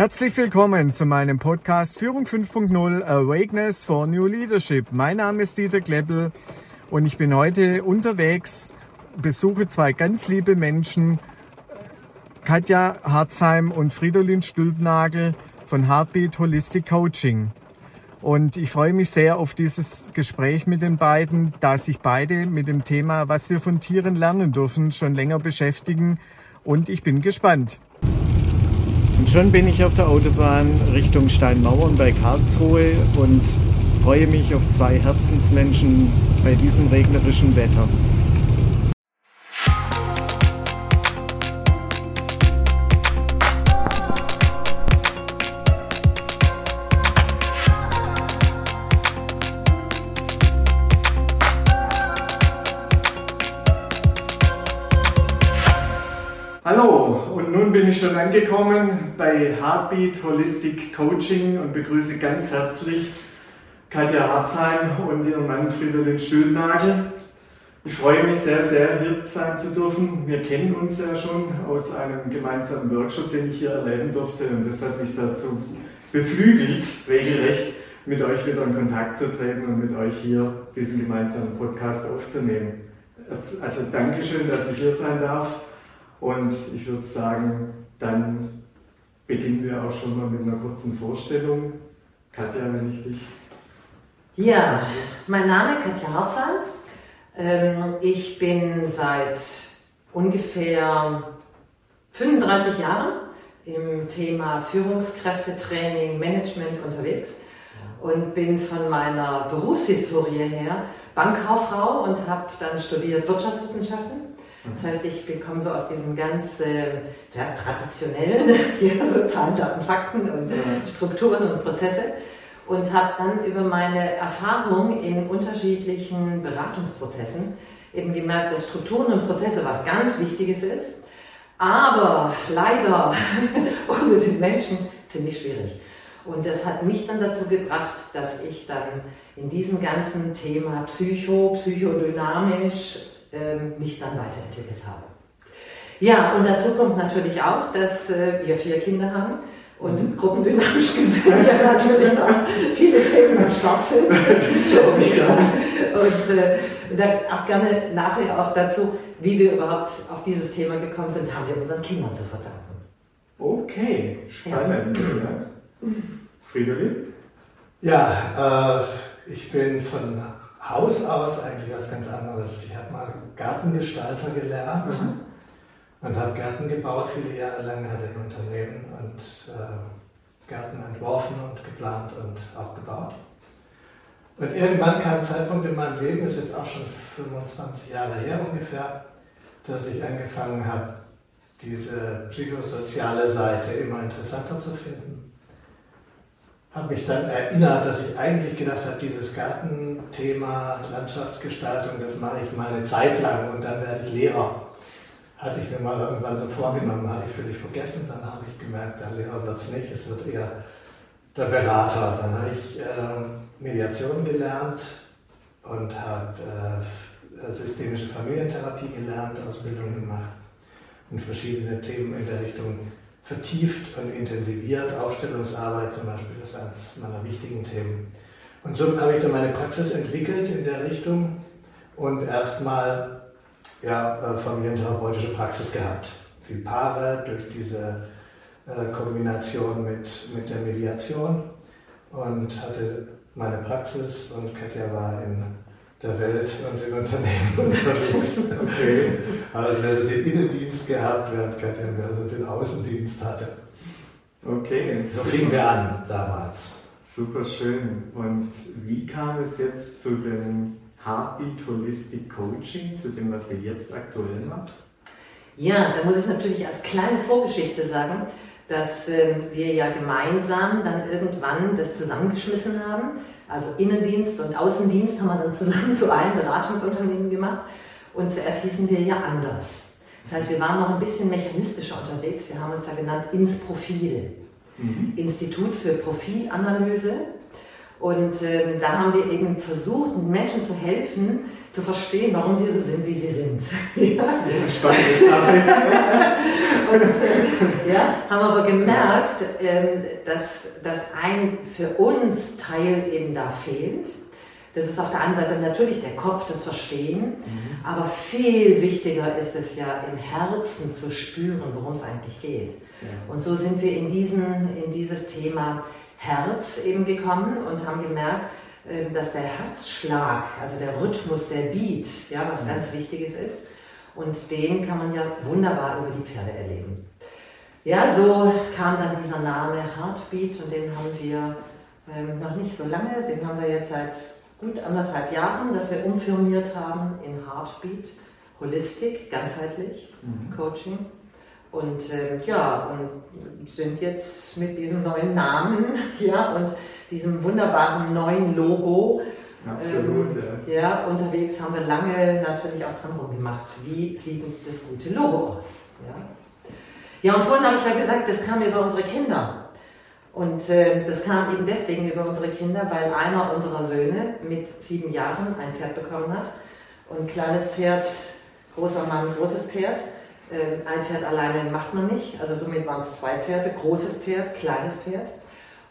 Herzlich willkommen zu meinem Podcast Führung 5.0 Awakeness for New Leadership. Mein Name ist Dieter Kleppel und ich bin heute unterwegs, besuche zwei ganz liebe Menschen, Katja Harzheim und Fridolin Stülpnagel von Heartbeat Holistic Coaching. Und ich freue mich sehr auf dieses Gespräch mit den beiden, da sich beide mit dem Thema, was wir von Tieren lernen dürfen, schon länger beschäftigen. Und ich bin gespannt. Und schon bin ich auf der Autobahn Richtung Steinmauern bei Karlsruhe und freue mich auf zwei Herzensmenschen bei diesem regnerischen Wetter. Angekommen bei Heartbeat Holistic Coaching und begrüße ganz herzlich Katja Harzheim und ihren Mann Fridolin Stülnagel. Ich freue mich sehr, sehr, hier sein zu dürfen. Wir kennen uns ja schon aus einem gemeinsamen Workshop, den ich hier erleben durfte und das hat mich dazu beflügelt, regelrecht mit euch wieder in Kontakt zu treten und mit euch hier diesen gemeinsamen Podcast aufzunehmen. Also Dankeschön, dass ich hier sein darf. Und ich würde sagen, dann beginnen wir auch schon mal mit einer kurzen Vorstellung. Katja, wenn ich dich. Ja, mein Name ist Katja Harzal. Ähm, ich bin seit ungefähr 35 Jahren im Thema Führungskräftetraining, Management unterwegs und bin von meiner Berufshistorie her Bankkauffrau und habe dann studiert Wirtschaftswissenschaften das heißt, ich bekomme so aus diesem ganz äh, ja, traditionellen, ja, so Zahlen, Daten, Fakten und Strukturen und Prozesse und habe dann über meine Erfahrung in unterschiedlichen Beratungsprozessen eben gemerkt, dass Strukturen und Prozesse was ganz Wichtiges ist, aber leider ohne den Menschen ziemlich schwierig. Und das hat mich dann dazu gebracht, dass ich dann in diesem ganzen Thema Psycho, psychodynamisch, mich dann weiterentwickelt habe. Ja, und dazu kommt natürlich auch, dass äh, wir vier Kinder haben und mhm. gruppendynamisch gesehen ja natürlich da viele Themen am Start sind. und äh, dann auch gerne nachher auch dazu, wie wir überhaupt auf dieses Thema gekommen sind, haben wir unseren Kindern zu verdanken. Okay, spannend. Ja. Fridolin? Ja, äh, ich bin von Haus aus eigentlich was ganz anderes. Ich habe mal Gartengestalter gelernt mhm. und habe Gärten gebaut viele Jahre lang, hatte ein Unternehmen und äh, Gärten entworfen und geplant und auch gebaut. Und irgendwann kam ein Zeitpunkt in meinem Leben, ist jetzt auch schon 25 Jahre her ungefähr, dass ich angefangen habe, diese psychosoziale Seite immer interessanter zu finden habe mich dann erinnert, dass ich eigentlich gedacht habe, dieses Gartenthema Landschaftsgestaltung, das mache ich mal eine Zeit lang und dann werde ich Lehrer. Hatte ich mir mal irgendwann so vorgenommen, hatte ich völlig vergessen. Dann habe ich gemerkt, der Lehrer wird es nicht, es wird eher der Berater. Dann habe ich äh, Mediation gelernt und habe äh, systemische Familientherapie gelernt, Ausbildung gemacht und verschiedene Themen in der Richtung vertieft und intensiviert. Aufstellungsarbeit zum Beispiel ist eines meiner wichtigen Themen. Und so habe ich dann meine Praxis entwickelt in der Richtung und erstmal ja, äh, familientherapeutische Praxis gehabt. Viel Paare durch diese äh, Kombination mit, mit der Mediation und hatte meine Praxis und Katja war in der Welt und in Unternehmen unterwegs. Okay. Also wer so den Innendienst gehabt, Katja wer so den Außendienst hatte. Okay. So fingen wir an damals. Super schön. Und wie kam es jetzt zu dem Heartbeat Holistic Coaching, zu dem, was ihr jetzt aktuell macht? Ja, da muss ich natürlich als kleine Vorgeschichte sagen, dass äh, wir ja gemeinsam dann irgendwann das zusammengeschmissen haben also Innendienst und Außendienst haben wir dann zusammen zu einem Beratungsunternehmen gemacht. Und zuerst hießen wir ja anders. Das heißt, wir waren noch ein bisschen mechanistischer unterwegs. Wir haben uns ja genannt ins Profil. Mhm. Institut für Profilanalyse. Und ähm, da haben wir eben versucht, Menschen zu helfen, zu verstehen, warum sie so sind, wie sie sind. ja. Spannende Sache. und äh, ja, haben aber gemerkt, ähm, dass, dass ein für uns Teil eben da fehlt. Das ist auf der einen Seite natürlich der Kopf, das Verstehen, mhm. aber viel wichtiger ist es ja im Herzen zu spüren, worum es eigentlich geht. Ja. Und so sind wir in, diesen, in dieses Thema Herz eben gekommen und haben gemerkt, ähm, dass der Herzschlag, also der Rhythmus, der Beat, ja, was mhm. ganz Wichtiges ist. Und den kann man ja wunderbar über die Pferde erleben. Ja, so kam dann dieser Name Heartbeat und den haben wir ähm, noch nicht so lange, den haben wir jetzt seit gut anderthalb Jahren, dass wir umfirmiert haben in Heartbeat, Holistik, ganzheitlich, mhm. Coaching. Und äh, ja, und sind jetzt mit diesem neuen Namen ja, und diesem wunderbaren neuen Logo Absolut, ähm, ja. ja. Unterwegs haben wir lange natürlich auch dran rumgemacht. Wie sieht das gute Logo aus? Ja, ja und vorhin habe ich ja gesagt, das kam über unsere Kinder. Und äh, das kam eben deswegen über unsere Kinder, weil einer unserer Söhne mit sieben Jahren ein Pferd bekommen hat. Und kleines Pferd, großer Mann, großes Pferd. Äh, ein Pferd alleine macht man nicht. Also somit waren es zwei Pferde, großes Pferd, kleines Pferd.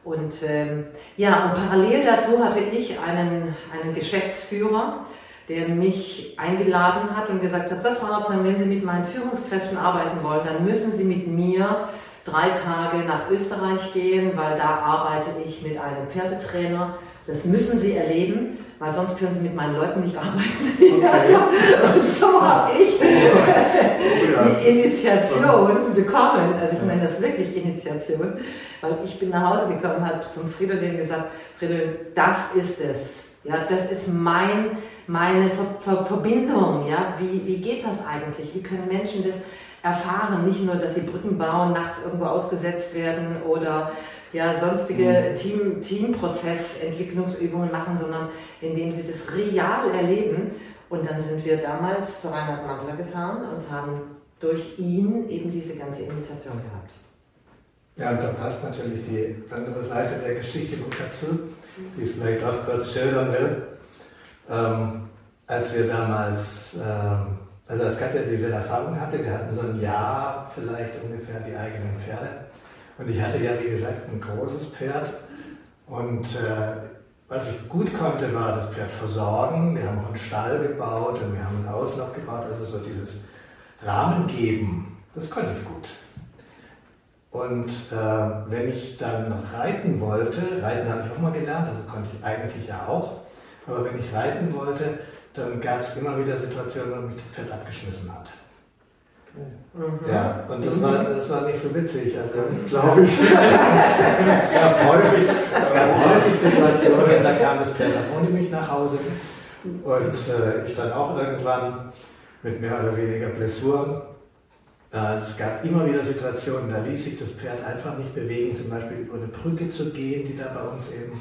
Und ähm, ja, und parallel dazu hatte ich einen, einen Geschäftsführer, der mich eingeladen hat und gesagt hat, so Frau Arzheim, wenn Sie mit meinen Führungskräften arbeiten wollen, dann müssen Sie mit mir drei Tage nach Österreich gehen, weil da arbeite ich mit einem Pferdetrainer. Das müssen Sie erleben weil sonst können sie mit meinen Leuten nicht arbeiten. Okay. also, und so habe ich die Initiation bekommen. Also ich meine das wirklich Initiation, weil ich bin nach Hause gekommen, habe zum Fridolin gesagt, Fridolin, das ist es. Ja, das ist mein, meine Ver Ver Verbindung. Ja, wie, wie geht das eigentlich? Wie können Menschen das erfahren? Nicht nur, dass sie Brücken bauen, nachts irgendwo ausgesetzt werden oder ja, sonstige mhm. Team, Teamprozess, Entwicklungsübungen machen, sondern indem sie das real erleben. Und dann sind wir damals zu Reinhard Mandler gefahren und haben durch ihn eben diese ganze Initiation gehabt. Ja, und da passt natürlich die andere Seite der Geschichte gut dazu, die ich vielleicht auch kurz schildern will. Ähm, als wir damals, ähm, also als Katja diese Erfahrung hatte, wir hatten so ein Jahr vielleicht ungefähr die eigenen Pferde und ich hatte ja, wie gesagt, ein großes Pferd. Und äh, was ich gut konnte, war das Pferd versorgen. Wir haben auch einen Stall gebaut und wir haben einen Auslauf gebaut. Also so dieses Rahmen geben, das konnte ich gut. Und äh, wenn ich dann reiten wollte, reiten habe ich auch mal gelernt, also konnte ich eigentlich ja auch, aber wenn ich reiten wollte, dann gab es immer wieder Situationen, wo mich das Pferd abgeschmissen hat. Mhm. Ja, und das war, das war nicht so witzig. Also, glaube ich, es, gab häufig, es gab häufig Situationen, da kam das Pferd dann ohne mich nach Hause und äh, ich dann auch irgendwann mit mehr oder weniger Blessuren. Äh, es gab immer wieder Situationen, da ließ sich das Pferd einfach nicht bewegen, zum Beispiel über eine Brücke zu gehen, die da bei uns eben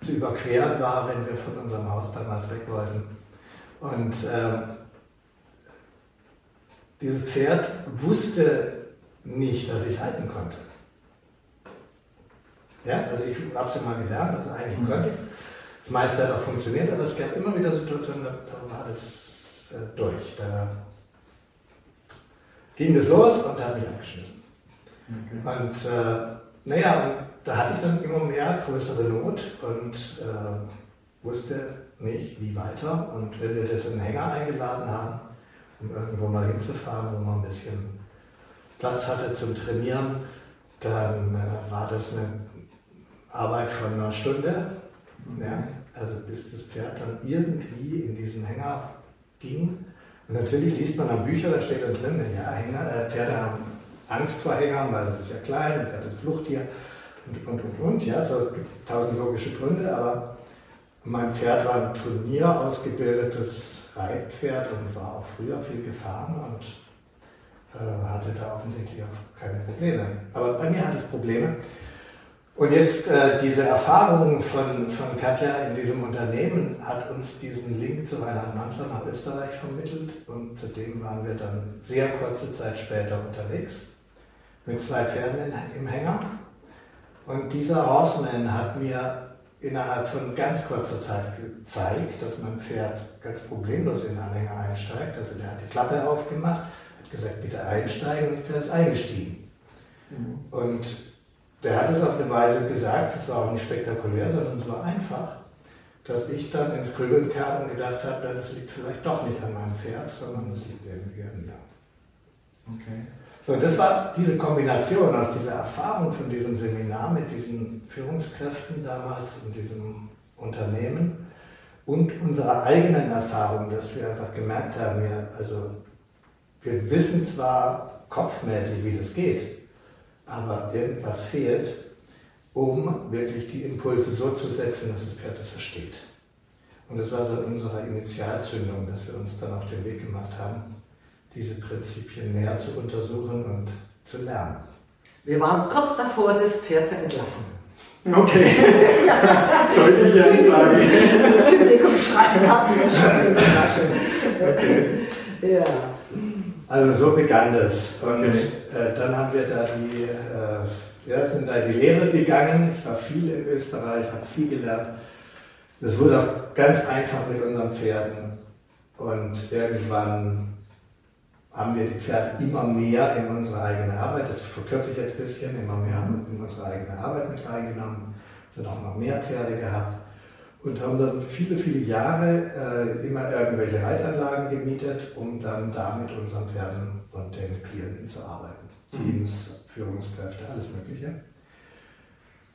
zu überqueren war, wenn wir von unserem Haus damals weg wollten. Und äh, dieses Pferd wusste nicht, dass ich halten konnte. Ja, also ich habe es ja mal gelernt, also eigentlich mhm. konnte ich es. Das meiste hat auch funktioniert, aber es gab immer wieder Situationen, da, war es äh, durch. Da ging es los und da hat mich abgeschmissen. Okay. Und äh, naja, und da hatte ich dann immer mehr größere Not und äh, wusste nicht, wie weiter. Und wenn wir das in den Hänger eingeladen haben, um irgendwo mal hinzufahren, wo man ein bisschen Platz hatte zum Trainieren, dann äh, war das eine Arbeit von einer Stunde. Mhm. Ja, also bis das Pferd dann irgendwie in diesen Hänger ging. Und natürlich liest man dann Bücher, da steht dann drin, ja, Hänger, äh, Pferde haben Angst vor Hängern, weil das ist ja klein, Pferd ist Fluchttier und, und, und, und. Ja, so tausend logische Gründe, aber mein Pferd war ein Turnier ausgebildetes Reitpferd und war auch früher viel gefahren und äh, hatte da offensichtlich auch keine Probleme. Aber bei mir hat es Probleme. Und jetzt äh, diese Erfahrung von, von Katja in diesem Unternehmen hat uns diesen Link zu Reinhard Mantler nach Österreich vermittelt und zudem waren wir dann sehr kurze Zeit später unterwegs mit zwei Pferden im Hänger. Und dieser Horseman hat mir innerhalb von ganz kurzer Zeit gezeigt, dass mein Pferd ganz problemlos in den Anhänger einsteigt. Also der hat die Klappe aufgemacht, hat gesagt, bitte einsteigen und das Pferd ist eingestiegen. Mhm. Und der hat es auf eine Weise gesagt, das war auch nicht spektakulär, sondern es war einfach, dass ich dann ins Grübeln kam und gedacht habe, das liegt vielleicht doch nicht an meinem Pferd, sondern das liegt irgendwie an mir. Okay. So, das war diese Kombination aus dieser Erfahrung von diesem Seminar mit diesen Führungskräften damals in diesem Unternehmen und unserer eigenen Erfahrung, dass wir einfach gemerkt haben, wir, also, wir wissen zwar kopfmäßig, wie das geht, aber irgendwas fehlt, um wirklich die Impulse so zu setzen, dass das Pferd das versteht. Und das war so unsere Initialzündung, dass wir uns dann auf den Weg gemacht haben, diese Prinzipien näher zu untersuchen und zu lernen. Wir waren kurz davor, das Pferd zu entlassen. Okay. ja. Deutliche Ansage. Das Kündigungsschreiben hatten wir schon in der Tasche. Okay. Ja. Also so begann das. Und okay. äh, dann haben wir da die, äh, ja, sind da in die Lehre gegangen. Ich war viel in Österreich, habe viel gelernt. Das wurde auch ganz einfach mit unseren Pferden. Und irgendwann haben wir die Pferde immer mehr in unsere eigene Arbeit, das verkürze ich jetzt ein bisschen, immer mehr in unsere eigene Arbeit mit reingenommen, dann auch noch mehr Pferde gehabt und haben dann viele, viele Jahre äh, immer irgendwelche Reitanlagen gemietet, um dann da mit unseren Pferden und den Klienten zu arbeiten. Teams, Führungskräfte, alles Mögliche.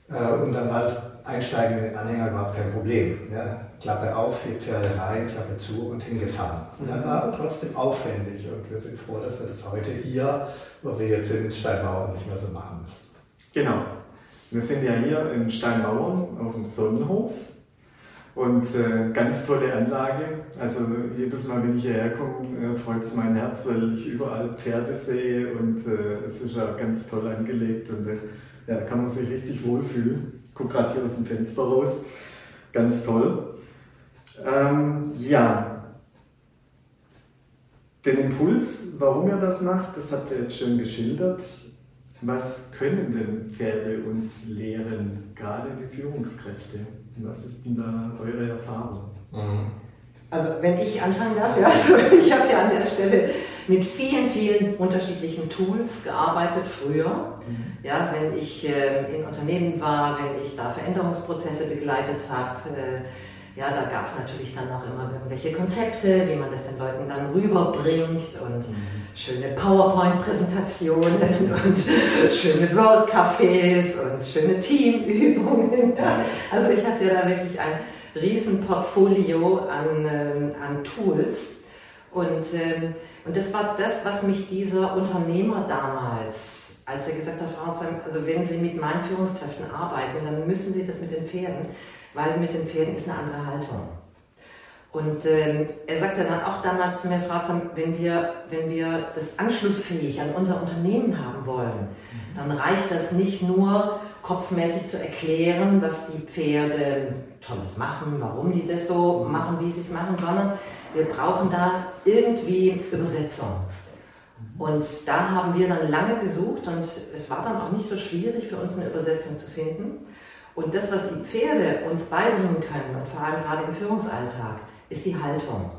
Äh, und dann war das Einsteigen in den Anhänger überhaupt kein Problem. Ja, Klappe auf, vier Pferde rein, Klappe zu und hingefahren. Mhm. Ja, war aber trotzdem aufwendig und wir sind froh, dass wir das heute hier, wo wir jetzt sind, in Steinmauern nicht mehr so machen müssen. Genau. Wir sind ja hier in Steinmauern auf dem Sonnenhof und äh, ganz tolle Anlage. Also jedes Mal, wenn ich hierher komme, äh, freut es mein Herz, weil ich überall Pferde sehe und äh, es ist ja ganz toll angelegt und äh, ja, da kann man sich richtig wohlfühlen. Ich gucke gerade hier aus dem Fenster raus. Ganz toll. Ähm, ja, den Impuls, warum er das macht, das habt ihr jetzt schon geschildert. Was können denn Pferde uns lehren, gerade die Führungskräfte? Was ist denn da eure Erfahrung? Mhm. Also wenn ich anfangen darf, ja, also ich habe ja an der Stelle mit vielen, vielen unterschiedlichen Tools gearbeitet früher. Mhm. Ja, wenn ich äh, in Unternehmen war, wenn ich da Veränderungsprozesse begleitet habe, äh, ja, da gab es natürlich dann auch immer irgendwelche Konzepte, wie man das den Leuten dann rüberbringt und mhm. schöne PowerPoint-Präsentationen und schöne Road-Cafés und schöne Teamübungen. Ja. Also ich habe ja da wirklich ein Riesenportfolio an, äh, an Tools und ähm, und das war das, was mich dieser Unternehmer damals, als er gesagt hat, Frau Zahn, also wenn Sie mit meinen Führungskräften arbeiten, dann müssen Sie das mit den Pferden, weil mit den Pferden ist eine andere Haltung. Und ähm, er sagte dann auch damals zu mir, Frau wenn wir, wenn wir das anschlussfähig an unser Unternehmen haben wollen, dann reicht das nicht nur kopfmäßig zu erklären, was die Pferde Tolles machen, warum die das so machen, wie sie es machen, sondern wir brauchen da irgendwie Übersetzung. Und da haben wir dann lange gesucht und es war dann auch nicht so schwierig für uns eine Übersetzung zu finden. Und das, was die Pferde uns beibringen können, und vor allem gerade im Führungsalltag, ist die Haltung.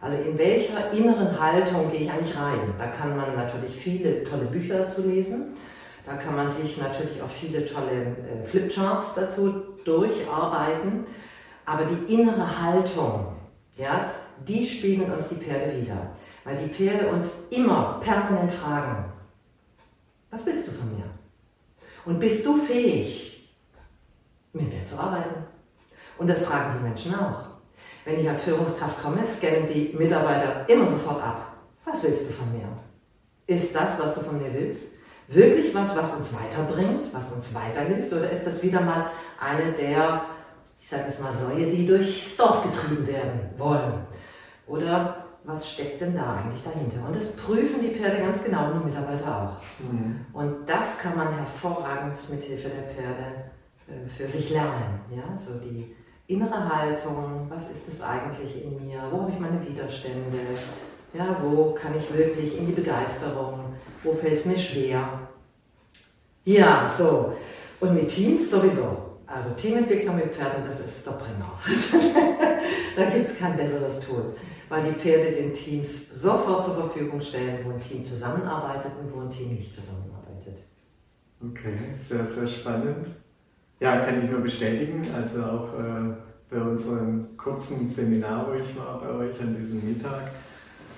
Also in welcher inneren Haltung gehe ich eigentlich rein? Da kann man natürlich viele tolle Bücher dazu lesen. Da kann man sich natürlich auch viele tolle äh, Flipcharts dazu durcharbeiten. Aber die innere Haltung, ja, die spiegeln uns die Pferde wieder. Weil die Pferde uns immer permanent fragen, was willst du von mir? Und bist du fähig, mit mir zu arbeiten? Und das fragen die Menschen auch. Wenn ich als Führungskraft komme, scannen die Mitarbeiter immer sofort ab. Was willst du von mir? Ist das, was du von mir willst, wirklich was, was uns weiterbringt, was uns weiterhilft? Oder ist das wieder mal eine der, ich sage es mal, Säue, die durchs Dorf getrieben werden wollen? Oder was steckt denn da eigentlich dahinter? Und das prüfen die Pferde ganz genau und die Mitarbeiter auch. Mhm. Und das kann man hervorragend mit Hilfe der Pferde für sich lernen. Ja? So die innere Haltung, was ist es eigentlich in mir? Wo habe ich meine Widerstände? Ja, wo kann ich wirklich in die Begeisterung? Wo fällt es mir schwer? Ja, so. Und mit Teams sowieso. Also Teamentwicklung mit Pferden, das ist der Bringer. da gibt es kein besseres Tool, weil die Pferde den Teams sofort zur Verfügung stellen, wo ein Team zusammenarbeitet und wo ein Team nicht zusammenarbeitet. Okay, sehr, sehr spannend. Ja, kann ich nur bestätigen. Also auch äh, bei unserem kurzen Seminar, wo ich war bei euch an diesem Mittag,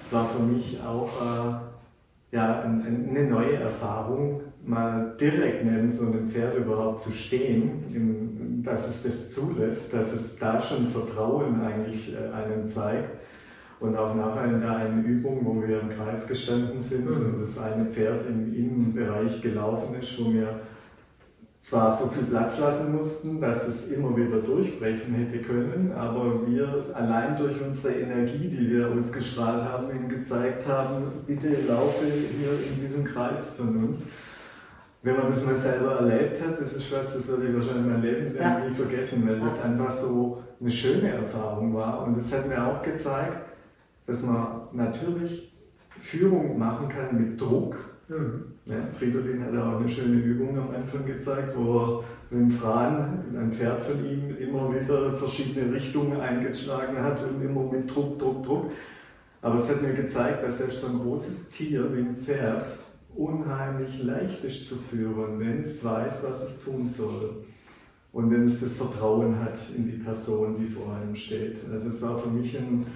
es war für mich auch äh, ja, ein, eine neue Erfahrung, mal direkt neben so einem Pferd überhaupt zu stehen, dass es das zulässt, dass es da schon Vertrauen eigentlich äh, einem zeigt. Und auch nachher in der einen Übung, wo wir im Kreis gestanden sind mhm. und das eine Pferd im Innenbereich gelaufen ist, wo wir zwar so viel Platz lassen mussten, dass es immer wieder durchbrechen hätte können, aber wir allein durch unsere Energie, die wir ausgestrahlt haben, ihm gezeigt haben, bitte laufe hier in diesem Kreis von uns. Wenn man das mal selber erlebt hat, das ist was, das würde ich wahrscheinlich mein Leben ja. nie vergessen, weil das einfach so eine schöne Erfahrung war. Und das hat mir auch gezeigt, dass man natürlich Führung machen kann mit Druck, Mhm. Ja, Fridolin hat auch eine schöne Übung am Anfang gezeigt, wo er mit dem Fran, ein Pferd von ihm, immer wieder verschiedene Richtungen eingeschlagen hat und immer mit Druck, Druck, Druck. Aber es hat mir gezeigt, dass selbst so ein großes Tier wie ein Pferd unheimlich leicht ist zu führen, wenn es weiß, was es tun soll. Und wenn es das Vertrauen hat in die Person, die vor einem steht. Also das war für mich ein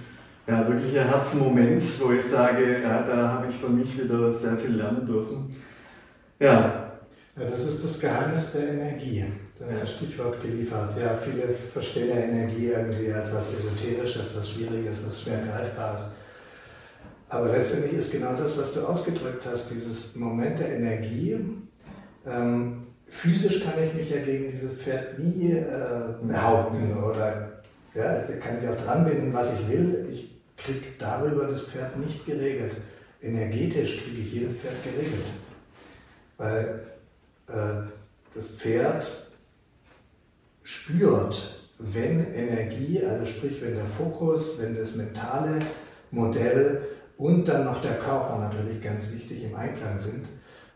ja, wirklich ein Herzmoment, wo ich sage, ja, da habe ich für mich wieder sehr viel lernen dürfen. Ja. ja das ist das Geheimnis der Energie. Das ist das Stichwort geliefert. Ja, viele verstehen ja Energie irgendwie als was Esoterisches, was Schwieriges, was schwer greifbares. Aber letztendlich ist genau das, was du ausgedrückt hast, dieses Moment der Energie. Ähm, physisch kann ich mich ja gegen dieses Pferd nie äh, behaupten oder ja, kann ich auch dran binden, was ich will. Ich kriege darüber das Pferd nicht geregelt. Energetisch kriege ich jedes Pferd geregelt. Weil äh, das Pferd spürt, wenn Energie, also sprich, wenn der Fokus, wenn das mentale Modell und dann noch der Körper natürlich ganz wichtig im Einklang sind,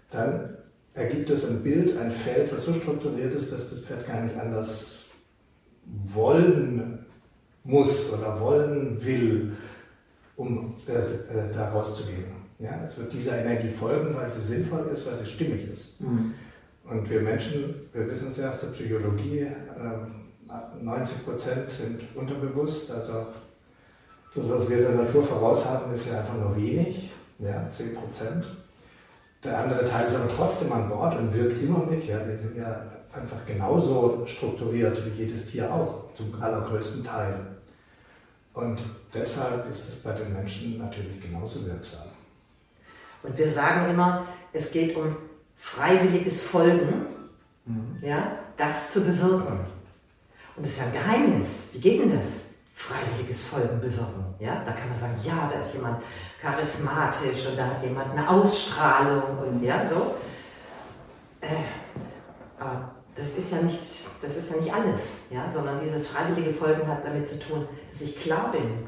dann ergibt es ein Bild, ein Feld, was so strukturiert ist, dass das Pferd gar nicht anders wollen muss oder wollen will, um äh, äh, da rauszugehen. Ja, es wird dieser Energie folgen, weil sie sinnvoll ist, weil sie stimmig ist. Mhm. Und wir Menschen, wir wissen es ja aus der Psychologie, äh, 90 Prozent sind unterbewusst. Also das, was wir der Natur voraus haben, ist ja einfach nur wenig, ja, 10 Prozent. Der andere Teil ist aber trotzdem an Bord und wirkt immer mit. Ja, wir sind ja einfach genauso strukturiert wie jedes Tier auch, zum allergrößten Teil. Und deshalb ist es bei den Menschen natürlich genauso wirksam. Und wir sagen immer, es geht um freiwilliges Folgen, mhm. ja, das zu bewirken. Und das ist ja ein Geheimnis. Wie geht denn das? Freiwilliges Folgen bewirken. Ja? Da kann man sagen, ja, da ist jemand charismatisch und da hat jemand eine Ausstrahlung und ja, so. Äh, aber das ist ja nicht, das ist ja nicht alles, ja, sondern dieses freiwillige Folgen hat damit zu tun, dass ich klar bin,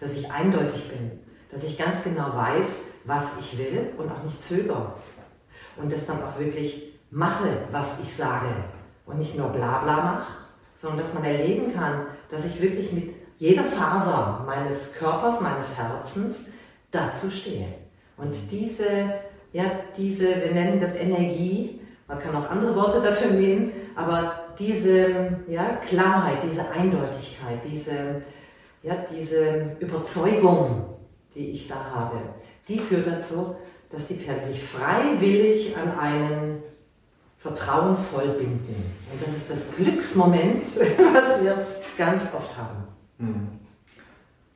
dass ich eindeutig bin, dass ich ganz genau weiß, was ich will und auch nicht zögere und das dann auch wirklich mache, was ich sage und nicht nur Blabla mache, sondern dass man erleben kann, dass ich wirklich mit jeder Faser meines Körpers, meines Herzens dazu stehe. Und diese, ja, diese, wir nennen das Energie, man kann auch andere Worte dafür nehmen, aber diese ja, Klarheit, diese Eindeutigkeit, diese, ja, diese Überzeugung, die ich da habe, die führt dazu, dass die Pferde sich freiwillig an einen vertrauensvoll binden. Und das ist das Glücksmoment, was wir ganz oft haben. Hm.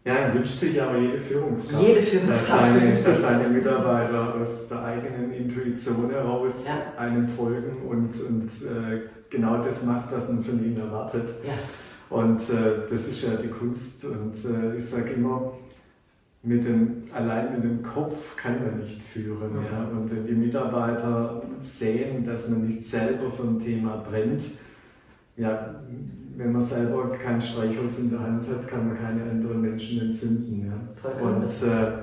Ja, wünscht sich aber jede Führungskraft, jede Führungskraft dass, seine, dass seine Mitarbeiter aus der eigenen Intuition heraus ja. einem folgen und, und äh, genau das macht, was man von ihnen erwartet. Ja. Und äh, das ist ja die Kunst. Und äh, ich sage immer, mit dem, allein mit dem Kopf kann man nicht führen. Mhm. Ja? Und wenn die Mitarbeiter sehen, dass man nicht selber vom Thema brennt, ja, wenn man selber kein Streichholz in der Hand hat, kann man keine anderen Menschen entzünden. Ja? Und äh,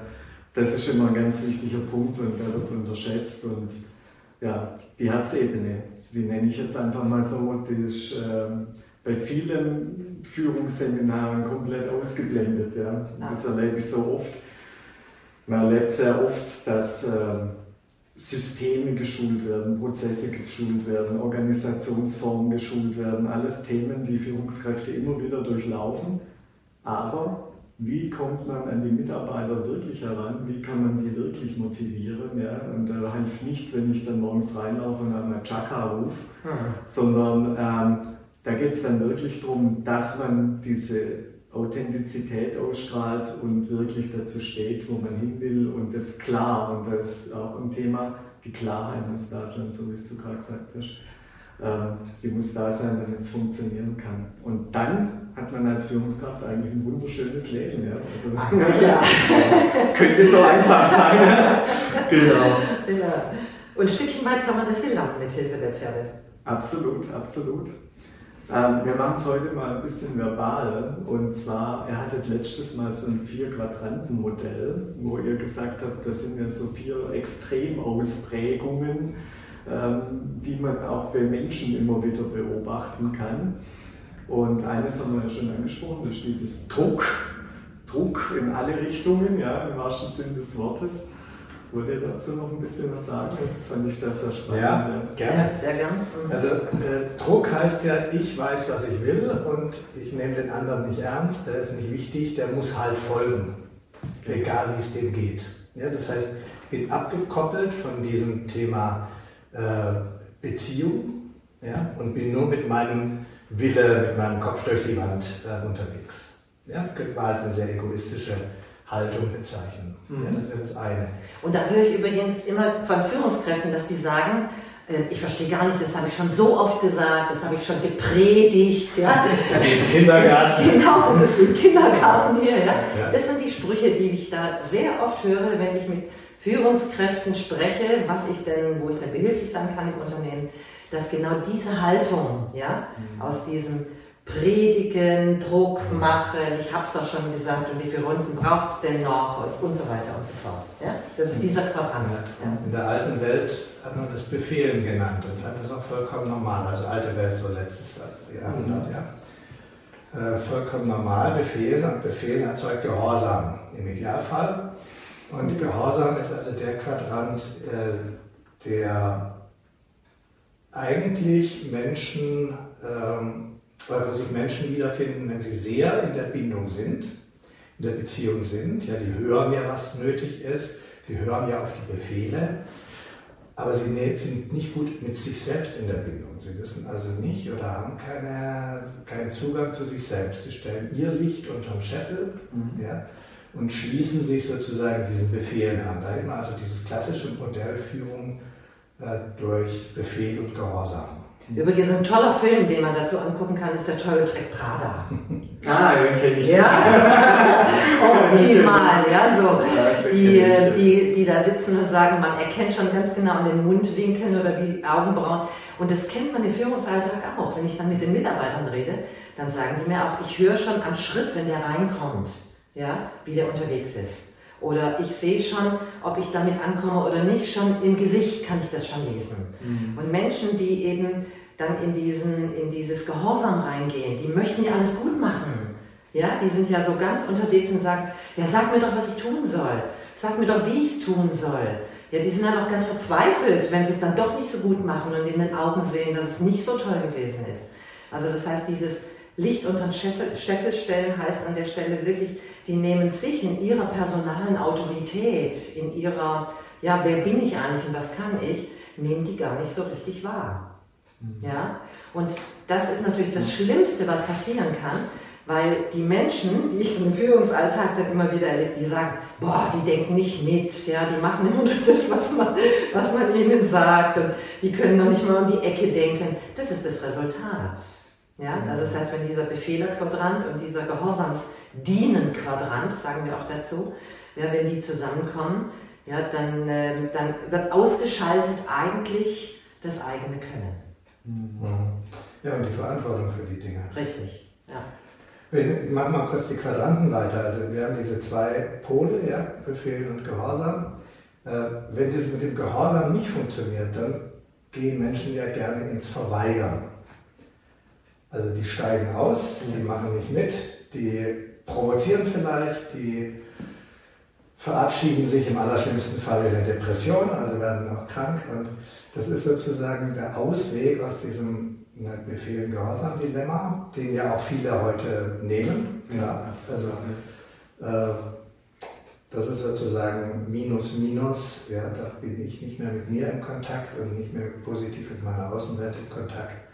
das ist immer ein ganz wichtiger Punkt und der wird unterschätzt. Und ja, die Herzebene, wie nenne ich jetzt einfach mal so, die ist ähm, bei vielen Führungsseminaren komplett ausgeblendet. Ja. Das erlebe ich so oft. Man erlebt sehr oft, dass ähm, Systeme geschult werden, Prozesse geschult werden, Organisationsformen geschult werden, alles Themen, die Führungskräfte immer wieder durchlaufen. Aber wie kommt man an die Mitarbeiter wirklich heran? Wie kann man die wirklich motivieren? Ja? Und da hilft nicht, wenn ich dann morgens reinlaufe und einmal Chaka rufe, mhm. sondern ähm, da geht es dann wirklich darum, dass man diese Authentizität ausstrahlt und wirklich dazu steht, wo man hin will und das klar. Und das ist auch ein Thema, die Klarheit muss da sein, so wie es du gerade gesagt hast. Ähm, die muss da sein, damit es funktionieren kann. Und dann hat man als Führungskraft eigentlich ein wunderschönes Leben. Ja? Also, ja. könnte so einfach sein. genau. Ja. Und ein Stückchen weit kann man das lernen mit Hilfe der Pferde. Absolut, absolut. Ähm, wir machen es heute mal ein bisschen verbal. Und zwar, er hatte letztes Mal so ein Vier-Quadranten-Modell, wo ihr gesagt habt, das sind ja so vier Extremausprägungen, ähm, die man auch bei Menschen immer wieder beobachten kann. Und eines haben wir ja schon angesprochen, das ist dieses Druck. Druck in alle Richtungen, ja, im wahrsten Sinn des Wortes. Wollt ihr dazu noch ein bisschen was sagen? Das fand ich sehr, sehr spannend. Ja, gerne. Ja, sehr gerne. Also äh, Druck heißt ja, ich weiß, was ich will und ich nehme den anderen nicht ernst, der ist nicht wichtig, der muss halt folgen, egal wie es dem geht. Ja, das heißt, ich bin abgekoppelt von diesem Thema äh, Beziehung ja, und bin nur mit meinem Wille, mit meinem Kopf durch die Wand äh, unterwegs. Ja, könnte man als eine sehr egoistische Haltung bezeichnen. Mhm. Ja, das wäre das eine. Und da höre ich übrigens immer von Führungskräften, dass die sagen, äh, ich verstehe gar nicht, das habe ich schon so oft gesagt, das habe ich schon gepredigt. Ja. Im Kindergarten. Das genau, das ist im Kindergarten hier. Ja. ja. Das sind die Sprüche, die ich da sehr oft höre, wenn ich mit Führungskräften spreche, was ich denn, wo ich dann behilflich sein kann im Unternehmen, dass genau diese Haltung, ja, mhm. aus diesem predigen, Druck machen, ich habe es doch schon gesagt und wie viele Runden braucht es denn noch und so weiter und so fort. Ja? Das ist dieser Quadrant. Ja. In der alten Welt hat man das Befehlen genannt und fand das auch vollkommen normal. Also alte Welt, so letztes Jahrhundert, mhm. ja. Äh, vollkommen normal, Befehlen und Befehlen erzeugt Gehorsam im Idealfall. Und Gehorsam ist also der Quadrant, äh, der eigentlich Menschen ähm, wo sich Menschen wiederfinden, wenn sie sehr in der Bindung sind, in der Beziehung sind. Ja, die hören ja, was nötig ist, die hören ja auf die Befehle, aber sie sind nicht gut mit sich selbst in der Bindung. Sie wissen also nicht oder haben keine, keinen Zugang zu sich selbst. Sie stellen ihr Licht unterm Scheffel mhm. ja, und schließen sich sozusagen diesen Befehlen an. Da immer also dieses klassische Modell Führung äh, durch Befehl und Gehorsam. Übrigens ein toller Film, den man dazu angucken kann, ist der Teufel trägt Prada. Ah, den kenne ich. Ja, optimal, ja, so. Die, die, die da sitzen und sagen, man erkennt schon ganz genau an den Mundwinkeln oder wie Augenbrauen. Und das kennt man im Führungsalltag auch. Wenn ich dann mit den Mitarbeitern rede, dann sagen die mir auch, ich höre schon am Schritt, wenn der reinkommt, ja, wie der unterwegs ist. Oder ich sehe schon, ob ich damit ankomme oder nicht, schon im Gesicht kann ich das schon lesen. Mhm. Und Menschen, die eben dann in, diesen, in dieses Gehorsam reingehen, die möchten ja alles gut machen. Ja, die sind ja so ganz unterwegs und sagen, ja, sag mir doch, was ich tun soll. Sag mir doch, wie ich es tun soll. Ja, die sind dann auch ganz verzweifelt, wenn sie es dann doch nicht so gut machen und in den Augen sehen, dass es nicht so toll gewesen ist. Also das heißt, dieses Licht unter den Scheffel stellen heißt an der Stelle wirklich, die nehmen sich in ihrer personalen Autorität, in ihrer, ja, wer bin ich eigentlich und was kann ich, nehmen die gar nicht so richtig wahr. Mhm. Ja? Und das ist natürlich das Schlimmste, was passieren kann, weil die Menschen, die ich im Führungsalltag dann immer wieder erlebe, die sagen, boah, die denken nicht mit, ja, die machen immer nur das, was man, was man ihnen sagt und die können noch nicht mal um die Ecke denken. Das ist das Resultat. Ja, also das heißt, wenn dieser Befehlerquadrant und dieser Gehorsamsdienen-Quadrant, sagen wir auch dazu, ja, wenn die zusammenkommen, ja, dann, äh, dann wird ausgeschaltet eigentlich das eigene Können. Mhm. Ja, und die Verantwortung für die Dinge. Richtig, ja. Ich mache mal kurz die Quadranten weiter. Also wir haben diese zwei Pole, ja, Befehl und Gehorsam. Äh, wenn das mit dem Gehorsam nicht funktioniert, dann gehen Menschen ja gerne ins Verweigern. Also die steigen aus, die machen nicht mit, die provozieren vielleicht, die verabschieden sich im allerschlimmsten Fall in der Depression, also werden auch krank. Und das ist sozusagen der Ausweg aus diesem Befehl Gehorsam-Dilemma, den ja auch viele heute nehmen. Ja, also, äh, das ist sozusagen Minus, Minus. Ja, da bin ich nicht mehr mit mir in Kontakt und nicht mehr positiv mit meiner Außenwelt in Kontakt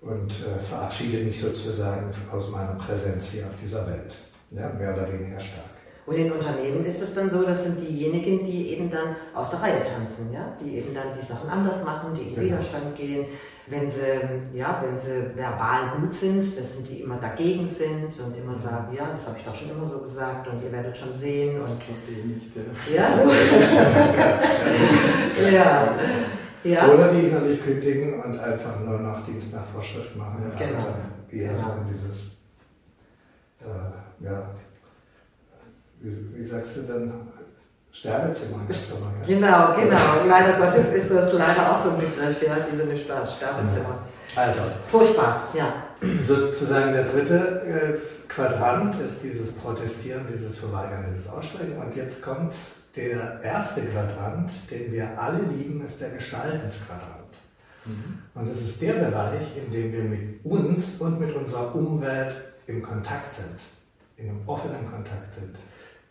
und äh, verabschiede mich sozusagen aus meiner Präsenz hier auf dieser Welt. Ja, mehr oder weniger stark. Und in Unternehmen ist es dann so, das sind diejenigen, die eben dann aus der Reihe tanzen, ja? die eben dann die Sachen anders machen, die in genau. Widerstand gehen. Wenn sie, ja, wenn sie verbal gut sind, das sind die immer dagegen sind und immer sagen, ja, das habe ich doch schon immer so gesagt und ihr werdet schon sehen. Und, eh nicht, ja. ja, so. ja. Ja. Oder die innerlich kündigen und einfach nur nach Dienst nach Vorschrift machen. Genau. Und dann eher genau. so dieses, äh, ja, wie, wie, sagst du denn, Sterbezimmer? Genau, genau. Leider Gottes ist das leider auch so ein Begriff, ja, diese Sterbezimmer. Also. Furchtbar, ja. Sozusagen der dritte äh, Quadrant ist dieses Protestieren, dieses Verweigern, dieses Aussteigen. Und jetzt kommt der erste Quadrant, den wir alle lieben, ist der Gestaltensquadrant. Mhm. Und es ist der Bereich, in dem wir mit uns und mit unserer Umwelt im Kontakt sind, in einem offenen Kontakt sind,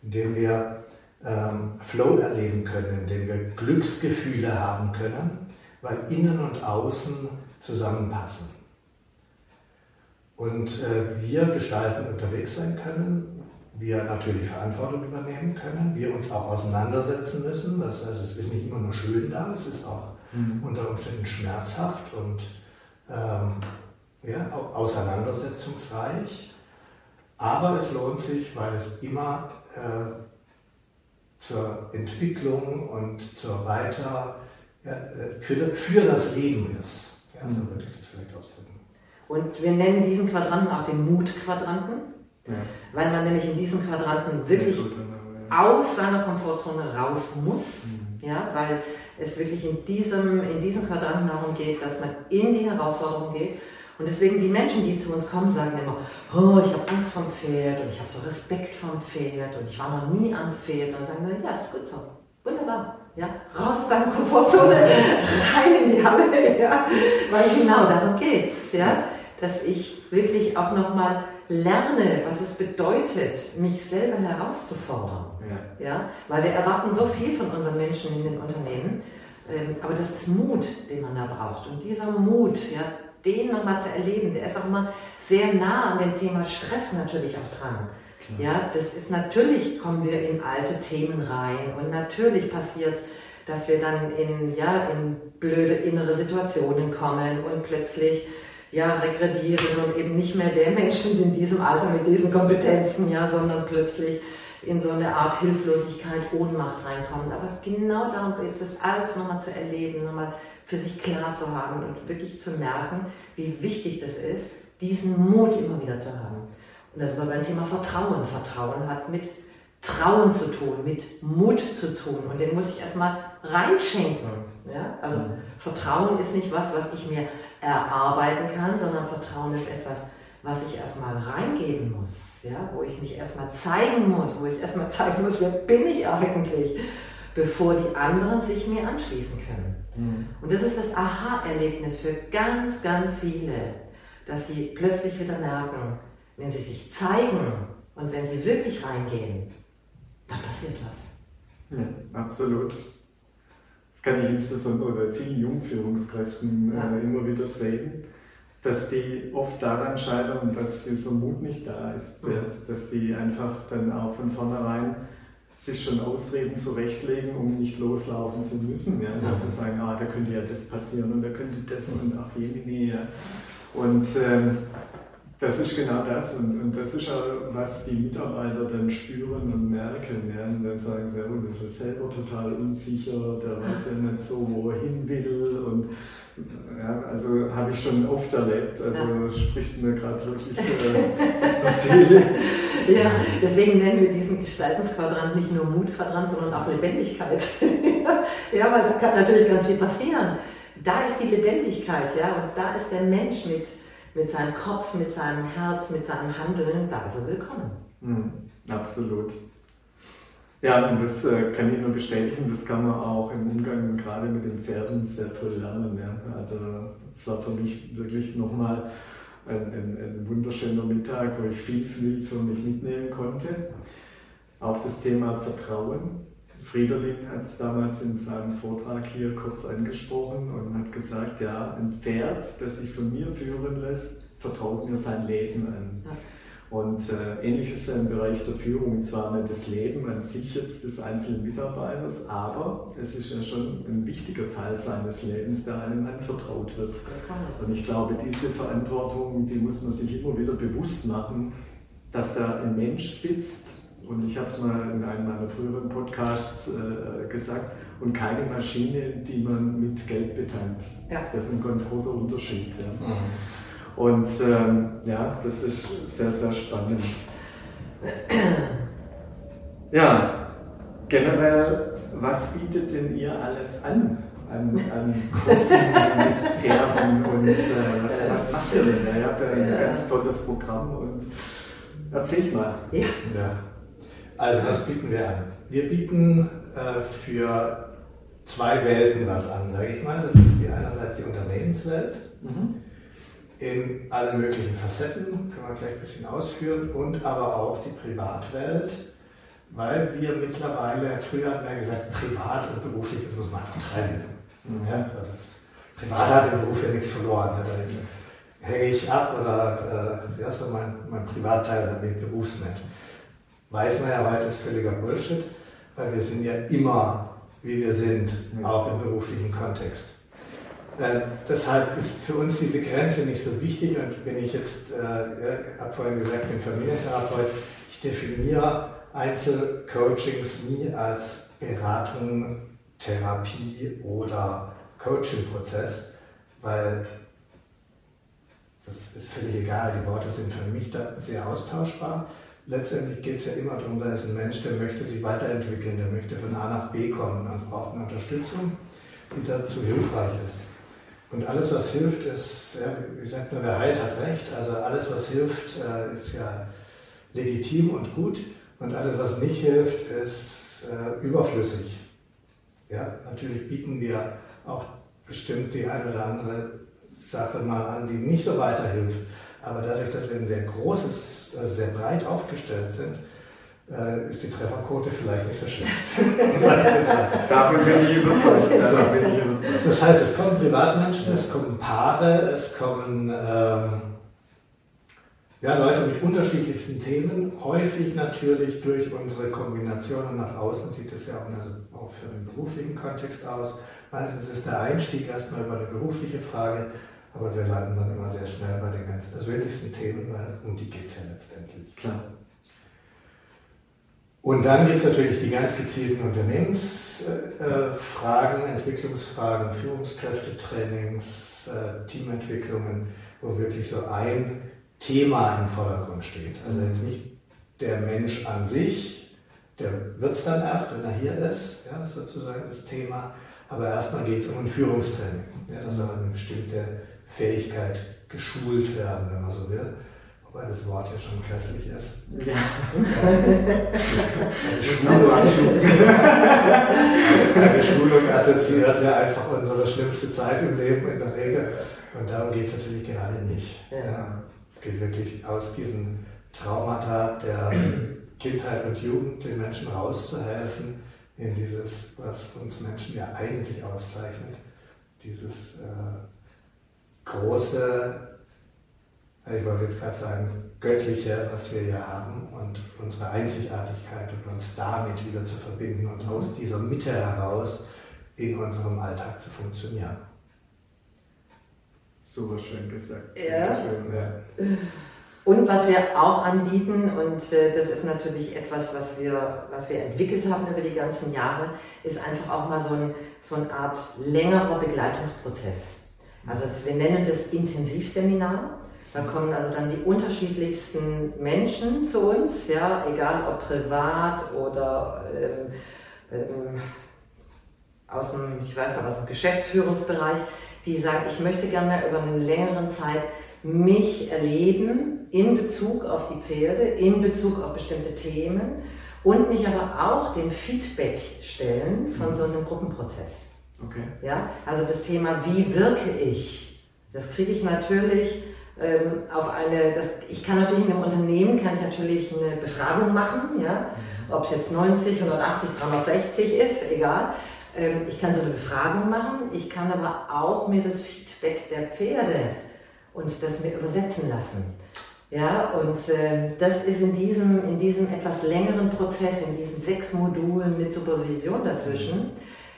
in dem wir ähm, Flow erleben können, in dem wir Glücksgefühle haben können, weil innen und außen zusammenpassen. Und äh, wir gestalten unterwegs sein können, wir natürlich Verantwortung übernehmen können, wir uns auch auseinandersetzen müssen. Das heißt, es ist nicht immer nur schön da, es ist auch mhm. unter Umständen schmerzhaft und ähm, ja, auseinandersetzungsreich. Aber es lohnt sich, weil es immer äh, zur Entwicklung und zur Weiter, ja, äh, für, für, das Leben ist. Ja, so würde ich das vielleicht ausdrücken. Und wir nennen diesen Quadranten auch den Mutquadranten. Ja. Weil man nämlich in diesem Quadranten wirklich aus seiner Komfortzone raus muss. Mhm. Ja, weil es wirklich in diesem, in diesem Quadranten darum geht, dass man in die Herausforderung geht. Und deswegen die Menschen, die zu uns kommen, sagen immer, oh, ich habe Angst vom Pferd und ich habe so Respekt vom Pferd und ich war noch nie am Pferd. Und dann sagen wir, ja, ist gut so. Wunderbar. Ja, raus aus deiner Komfortzone, rein in die Halle, ja, weil genau darum geht's, ja, dass ich wirklich auch nochmal lerne, was es bedeutet, mich selber herauszufordern. Ja. ja. Weil wir erwarten so viel von unseren Menschen in den Unternehmen, ähm, aber das ist Mut, den man da braucht. Und dieser Mut, ja, den nochmal zu erleben, der ist auch immer sehr nah an dem Thema Stress natürlich auch dran. Ja, das ist natürlich, kommen wir in alte Themen rein und natürlich passiert es, dass wir dann in, ja, in blöde innere Situationen kommen und plötzlich ja, regredieren und eben nicht mehr der Menschen in diesem Alter mit diesen Kompetenzen, ja, sondern plötzlich in so eine Art Hilflosigkeit, Ohnmacht reinkommen. Aber genau darum geht es, alles nochmal zu erleben, nochmal für sich klar zu haben und wirklich zu merken, wie wichtig das ist, diesen Mut immer wieder zu haben. Und das ist aber beim Thema Vertrauen. Vertrauen hat mit Trauen zu tun, mit Mut zu tun. Und den muss ich erstmal reinschenken. Ja? Also mhm. Vertrauen ist nicht was, was ich mir erarbeiten kann, sondern Vertrauen ist etwas, was ich erstmal reingeben muss, ja? wo ich mich erstmal zeigen muss, wo ich erstmal zeigen muss, wer bin ich eigentlich, bevor die anderen sich mir anschließen können. Mhm. Und das ist das Aha-Erlebnis für ganz, ganz viele, dass sie plötzlich wieder merken, wenn sie sich zeigen und wenn sie wirklich reingehen, dann passiert was. Ja, absolut. Kann ich insbesondere bei vielen Jungführungskräften äh, immer wieder sehen, dass die oft daran scheitern, dass dieser Mut nicht da ist. Mhm. Ja, dass die einfach dann auch von vornherein sich schon Ausreden zurechtlegen, um nicht loslaufen zu müssen. Ja? Dass sie sagen, ah, da könnte ja das passieren und da könnte das und auch jene. Ja? Und ähm, das ist genau das. Und, und das ist auch, was die Mitarbeiter dann spüren und merken. Ja? Und dann sagen sie, oh, der ist selber total unsicher, der weiß ja nicht so, wo er hin will. Und ja, also habe ich schon oft erlebt. Also ja. spricht mir gerade wirklich äh, aus der Seele. Ja, deswegen nennen wir diesen Gestaltensquadrant nicht nur Mutquadrant, sondern auch Lebendigkeit. ja, weil da kann natürlich ganz viel passieren da ist die Lebendigkeit, ja, und da ist der Mensch mit, mit seinem Kopf, mit seinem Herz, mit seinem Handeln, da er willkommen. Mhm, absolut. Ja, und das äh, kann ich nur bestätigen, das kann man auch im Umgang gerade mit den Pferden sehr toll lernen. Ja. Also es war für mich wirklich nochmal ein, ein, ein wunderschöner Mittag, wo ich viel, viel für mich mitnehmen konnte. Auch das Thema Vertrauen. Friederling hat es damals in seinem Vortrag hier kurz angesprochen und hat gesagt, ja, ein Pferd, das sich von mir führen lässt, vertraut mir sein Leben an. Ja. Und äh, ähnlich ist es im Bereich der Führung, zwar nicht das Leben an sich jetzt des einzelnen Mitarbeiters, aber es ist ja schon ein wichtiger Teil seines Lebens, der einem anvertraut wird. Und ich glaube, diese Verantwortung, die muss man sich immer wieder bewusst machen, dass da ein Mensch sitzt, und ich habe es mal in einem meiner früheren Podcasts äh, gesagt, und keine Maschine, die man mit Geld betankt. Ja. Das ist ein ganz großer Unterschied. Ja. Mhm. Und ähm, ja, das ist sehr, sehr spannend. Ja, generell, was bietet denn ihr alles an? An, an Kursen mit Pferden und äh, was, was macht ihr denn? Ihr habt ja ein ganz tolles Programm und erzähl mal. Ja. ja. Also, was bieten wir an? Wir bieten äh, für zwei Welten was an, sage ich mal. Das ist die einerseits die Unternehmenswelt. Mhm in allen möglichen Facetten, können wir gleich ein bisschen ausführen, und aber auch die Privatwelt, weil wir mittlerweile, früher hatten wir gesagt, privat und beruflich, das muss man einfach trennen. Mhm. Ja, das Privat hat im Beruf ja nichts verloren. Ja, da ist, hänge ich ab oder äh, so mein, mein Privatteil, dann bin ich Berufsmensch. Weiß man ja heute, ist völliger Bullshit, weil wir sind ja immer, wie wir sind, auch im beruflichen Kontext. Äh, deshalb ist für uns diese Grenze nicht so wichtig. Und wenn ich jetzt, äh, habe vorhin gesagt, bin Familientherapeut, ich definiere Einzelcoachings nie als Beratung, Therapie oder Coaching-Prozess, weil das ist völlig egal. Die Worte sind für mich da sehr austauschbar. Letztendlich geht es ja immer darum, da ist ein Mensch, der möchte sich weiterentwickeln, der möchte von A nach B kommen und braucht eine Unterstützung, die dazu hilfreich ist. Und alles, was hilft, ist, ja, wie sagt man, wer heilt, hat recht. Also alles, was hilft, äh, ist ja legitim und gut. Und alles, was nicht hilft, ist äh, überflüssig. Ja, natürlich bieten wir auch bestimmt die eine oder andere Sache mal an, die nicht so weiterhilft. Aber dadurch, dass wir ein sehr großes, also sehr breit aufgestellt sind, äh, ist die Trefferquote vielleicht nicht so schlecht. Bin ich überzeugt. bin ich überzeugt. Das heißt, es kommen Privatmenschen, es kommen Paare, es kommen ähm, ja, Leute mit unterschiedlichsten Themen. Häufig natürlich durch unsere Kombinationen nach außen sieht es ja auch, also auch für den beruflichen Kontext aus. Meistens ist der Einstieg erstmal über eine berufliche Frage, aber wir landen dann immer sehr schnell bei den ganz persönlichsten Themen, weil um die geht es ja letztendlich. Klar. Und dann gibt es natürlich die ganz gezielten Unternehmensfragen, äh, Entwicklungsfragen, Führungskräftetrainings, äh, Teamentwicklungen, wo wirklich so ein Thema im Vordergrund steht. Also jetzt nicht der Mensch an sich, der wird es dann erst, wenn er hier ist, ja, sozusagen das Thema. Aber erstmal geht es um ein Führungstraining. Ja, da soll eine bestimmte Fähigkeit geschult werden, wenn man so will weil das Wort ja schon grässlich ist. Ja. Eine, Schulung, eine Schulung assoziiert ja einfach unsere schlimmste Zeit im Leben in der Regel. Und darum geht es natürlich gerade nicht. Ja. Es geht wirklich aus diesen Traumata der Kindheit und Jugend den Menschen rauszuhelfen in dieses, was uns Menschen ja eigentlich auszeichnet, dieses äh, große ich wollte jetzt gerade sagen, göttliche, was wir hier haben und unsere Einzigartigkeit und uns damit wieder zu verbinden und aus dieser Mitte heraus in unserem Alltag zu funktionieren. Super schön gesagt. Ja. Schön, ja. Und was wir auch anbieten, und äh, das ist natürlich etwas, was wir, was wir entwickelt haben über die ganzen Jahre, ist einfach auch mal so, ein, so eine Art längerer Begleitungsprozess. Also wir nennen das Intensivseminar. Da kommen also dann die unterschiedlichsten Menschen zu uns, ja, egal ob privat oder ähm, ähm, aus dem, ich weiß nicht, aus dem Geschäftsführungsbereich, die sagen, ich möchte gerne über eine längere Zeit mich erleben in Bezug auf die Pferde, in Bezug auf bestimmte Themen und mich aber auch dem Feedback stellen von so einem Gruppenprozess. Okay. Ja, also das Thema, wie wirke ich, das kriege ich natürlich ähm, auf eine, das, ich kann natürlich in einem Unternehmen, kann ich natürlich eine Befragung machen, ja, mhm. ob es jetzt 90, 180, 360 ist, egal. Ähm, ich kann so eine Befragung machen, ich kann aber auch mir das Feedback der Pferde und das mir übersetzen lassen. Ja, und äh, das ist in diesem, in diesem etwas längeren Prozess, in diesen sechs Modulen mit Supervision dazwischen,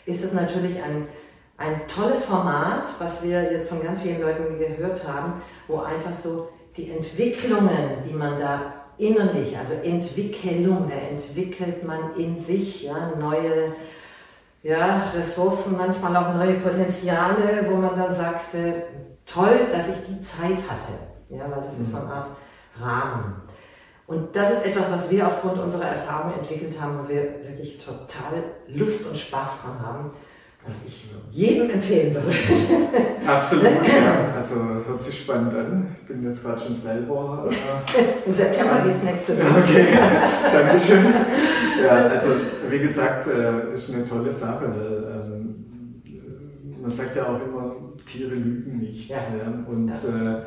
ist es natürlich ein, ein tolles Format, was wir jetzt von ganz vielen Leuten gehört haben, wo einfach so die Entwicklungen, die man da innerlich, also Entwicklung, da entwickelt man in sich ja, neue ja, Ressourcen, manchmal auch neue Potenziale, wo man dann sagt, äh, toll, dass ich die Zeit hatte. Ja, weil das ist so eine Art Rahmen. Und das ist etwas, was wir aufgrund unserer Erfahrung entwickelt haben, wo wir wirklich total Lust und Spaß dran haben, was ich jedem empfehlen würde. Absolut, ja. Also hört sich spannend an. Ich bin jetzt gerade schon selber. Äh, Im September geht es nächste Woche. Okay, Dankeschön. Ja, also wie gesagt, äh, ist eine tolle Sache, weil ähm, man sagt ja auch immer, Tiere lügen nicht. Ja. Ja. Und ja. Äh,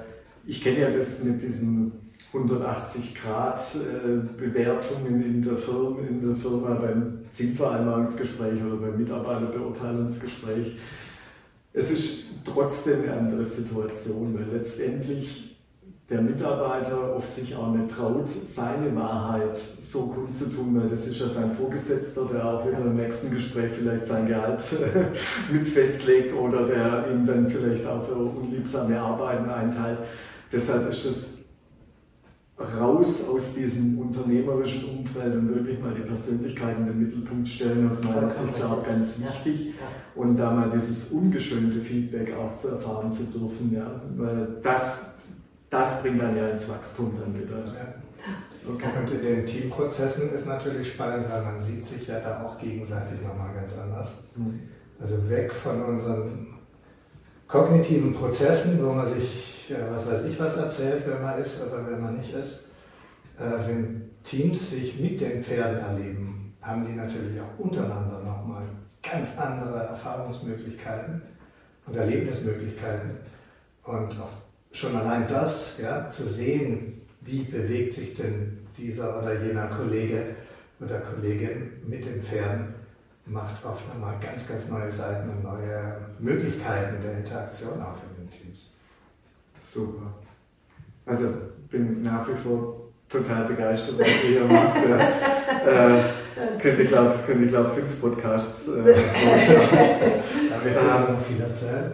ich kenne ja das mit diesen 180 Grad äh, Bewertungen in der Firma, in der Firma beim Zielvereinbarungsgespräch oder beim Mitarbeiterbeurteilungsgespräch. Es ist trotzdem eine andere Situation, weil letztendlich der Mitarbeiter oft sich auch nicht traut, seine Wahrheit so kundzutun, weil das ist ja sein Vorgesetzter, der auch wieder im nächsten Gespräch vielleicht sein Gehalt mit festlegt oder der ihm dann vielleicht auch für unliebsame Arbeiten einteilt. Deshalb ist es raus aus diesem unternehmerischen Umfeld und wirklich mal die Persönlichkeit in den Mittelpunkt stellen, aus meiner Sicht, glaube ganz wichtig. Und da mal dieses ungeschönte Feedback auch zu erfahren zu dürfen, ja, weil das das bringt dann ja ins Wachstum dann wieder. Ja. Okay. Und in den Teamprozessen ist natürlich spannend, weil man sieht sich ja da auch gegenseitig nochmal ganz anders. Mhm. Also weg von unseren kognitiven Prozessen, wo man sich, was weiß ich, was erzählt, wenn man ist oder wenn man nicht ist. Äh, wenn Teams sich mit den Pferden erleben, haben die natürlich auch untereinander nochmal ganz andere Erfahrungsmöglichkeiten und Erlebnismöglichkeiten. Und auch schon allein das, ja, zu sehen, wie bewegt sich denn dieser oder jener Kollege oder Kollegin mit den Pferden, macht oft nochmal ganz, ganz neue Seiten und neue Möglichkeiten der Interaktion auf in den Teams. Super. Also bin nach wie vor total begeistert, was ihr hier macht. Äh, könnte, glaube ich, glaub, fünf Podcasts äh, Damit ähm, viel erzählen.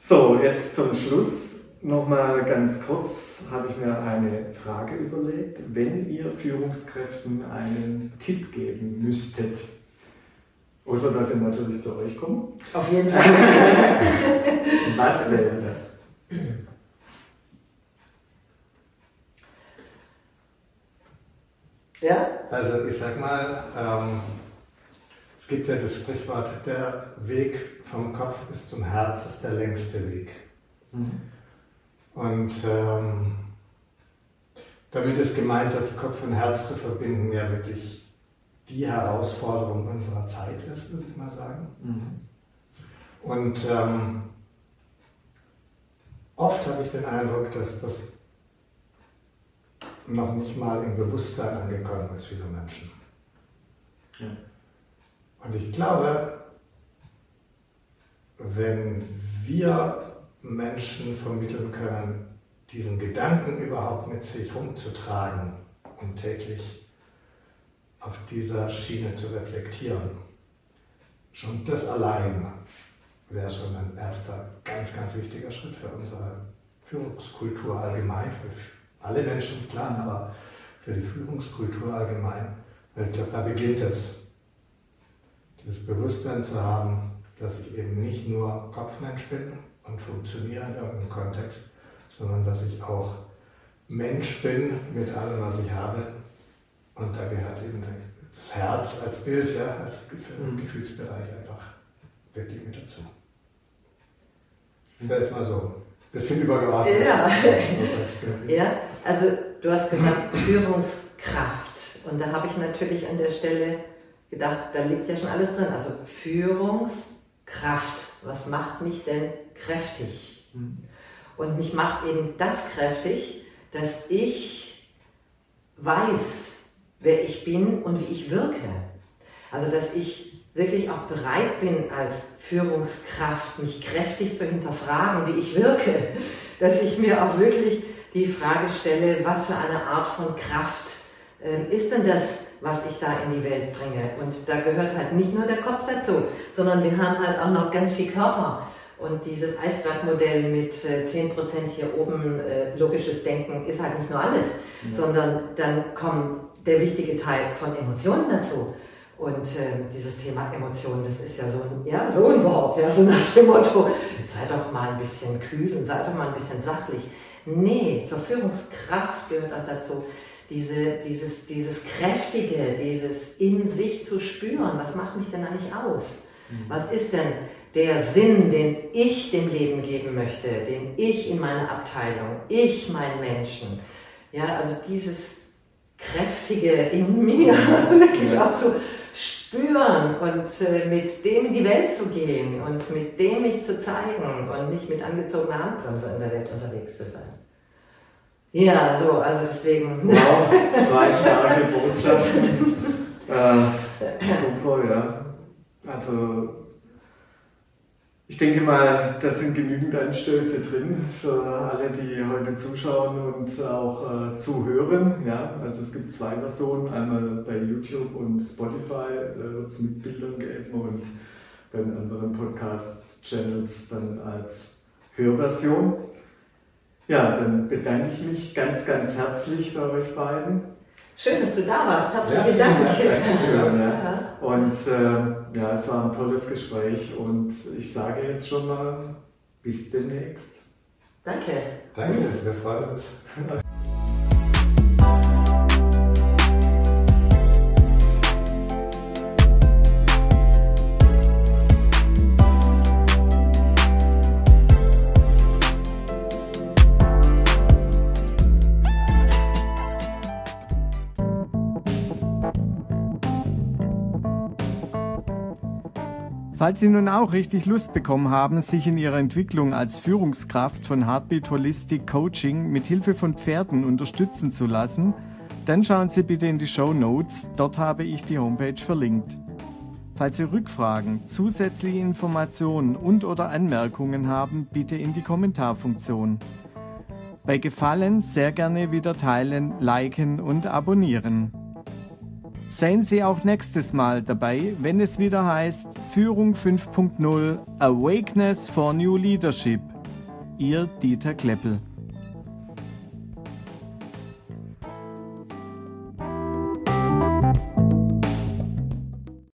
So, jetzt zum Schluss nochmal ganz kurz habe ich mir eine Frage überlegt. Wenn ihr Führungskräften einen Tipp geben müsstet, außer dass sie natürlich zu euch kommen. Auf jeden Fall. Was wäre das? Ja? Also ich sag mal, ähm, es gibt ja das Sprichwort, der Weg vom Kopf bis zum Herz ist der längste Weg. Mhm. Und ähm, damit ist gemeint, das Kopf und Herz zu verbinden, ja wirklich die Herausforderung unserer Zeit ist, würde ich mal sagen. Mhm. Und ähm, oft habe ich den Eindruck, dass das noch nicht mal im Bewusstsein angekommen ist, viele Menschen. Ja. Und ich glaube, wenn wir Menschen vermitteln können, diesen Gedanken überhaupt mit sich rumzutragen und täglich auf dieser Schiene zu reflektieren, schon das allein wäre schon ein erster ganz, ganz wichtiger Schritt für unsere Führungskultur allgemein, für alle Menschen, klar, aber für die Führungskultur allgemein. Weil ich glaube, da beginnt es das Bewusstsein zu haben, dass ich eben nicht nur Kopfmensch bin und funktioniere in irgendeinem Kontext, sondern dass ich auch Mensch bin mit allem, was ich habe. Und da gehört eben das Herz als Bild, ja, als mhm. Gefühlsbereich einfach wirklich mit dazu. Das wäre jetzt mal so ein bisschen übergeordnet. Ja. Was? Ja, also du hast gesagt Führungskraft. Und da habe ich natürlich an der Stelle gedacht, da liegt ja schon alles drin. Also Führungskraft. Was macht mich denn kräftig? Und mich macht eben das kräftig, dass ich weiß, wer ich bin und wie ich wirke. Also dass ich wirklich auch bereit bin, als Führungskraft mich kräftig zu hinterfragen, wie ich wirke. Dass ich mir auch wirklich die Frage stelle, was für eine Art von Kraft äh, ist denn das, was ich da in die Welt bringe? Und da gehört halt nicht nur der Kopf dazu, sondern wir haben halt auch noch ganz viel Körper. Und dieses Eisbergmodell mit äh, 10% hier oben äh, logisches Denken ist halt nicht nur alles, ja. sondern dann kommt der wichtige Teil von Emotionen dazu. Und äh, dieses Thema Emotionen, das ist ja so ein, ja, so ein Wort, ja, so nach dem Motto, sei doch mal ein bisschen kühl und sei doch mal ein bisschen sachlich. Nee, zur Führungskraft gehört auch dazu, diese, dieses, dieses Kräftige, dieses in sich zu spüren, was macht mich denn eigentlich aus? Mhm. Was ist denn der Sinn, den ich dem Leben geben möchte, den ich in meiner Abteilung, ich meinen Menschen? Ja, also dieses Kräftige in mir wirklich auch zu spüren und äh, mit dem in die Welt zu gehen und mit dem mich zu zeigen und nicht mit angezogener Handbremse in der Welt unterwegs zu sein. Ja, so, also deswegen. Wow, zwei starke Botschaften. äh, super, ja. Also ich denke mal, da sind genügend Anstöße drin für alle, die heute zuschauen und auch äh, zuhören. Ja, also es gibt zwei Versionen, einmal bei YouTube und Spotify wird es mit Bildern geben und bei den anderen Podcast-Channels dann als Hörversion. Ja, dann bedanke ich mich ganz, ganz herzlich bei euch beiden. Schön, dass du da warst. Herzlichen ja, Dank. Dank. Ja. Und äh, ja, es war ein tolles Gespräch und ich sage jetzt schon mal bis demnächst. Danke. Danke, wir freuen uns. Falls Sie nun auch richtig Lust bekommen haben, sich in Ihrer Entwicklung als Führungskraft von Heartbeat Holistic Coaching mit Hilfe von Pferden unterstützen zu lassen, dann schauen Sie bitte in die Show Notes, dort habe ich die Homepage verlinkt. Falls Sie Rückfragen, zusätzliche Informationen und/oder Anmerkungen haben, bitte in die Kommentarfunktion. Bei Gefallen sehr gerne wieder teilen, liken und abonnieren. Seien Sie auch nächstes Mal dabei, wenn es wieder heißt Führung 5.0 Awakeness for New Leadership. Ihr Dieter Kleppel.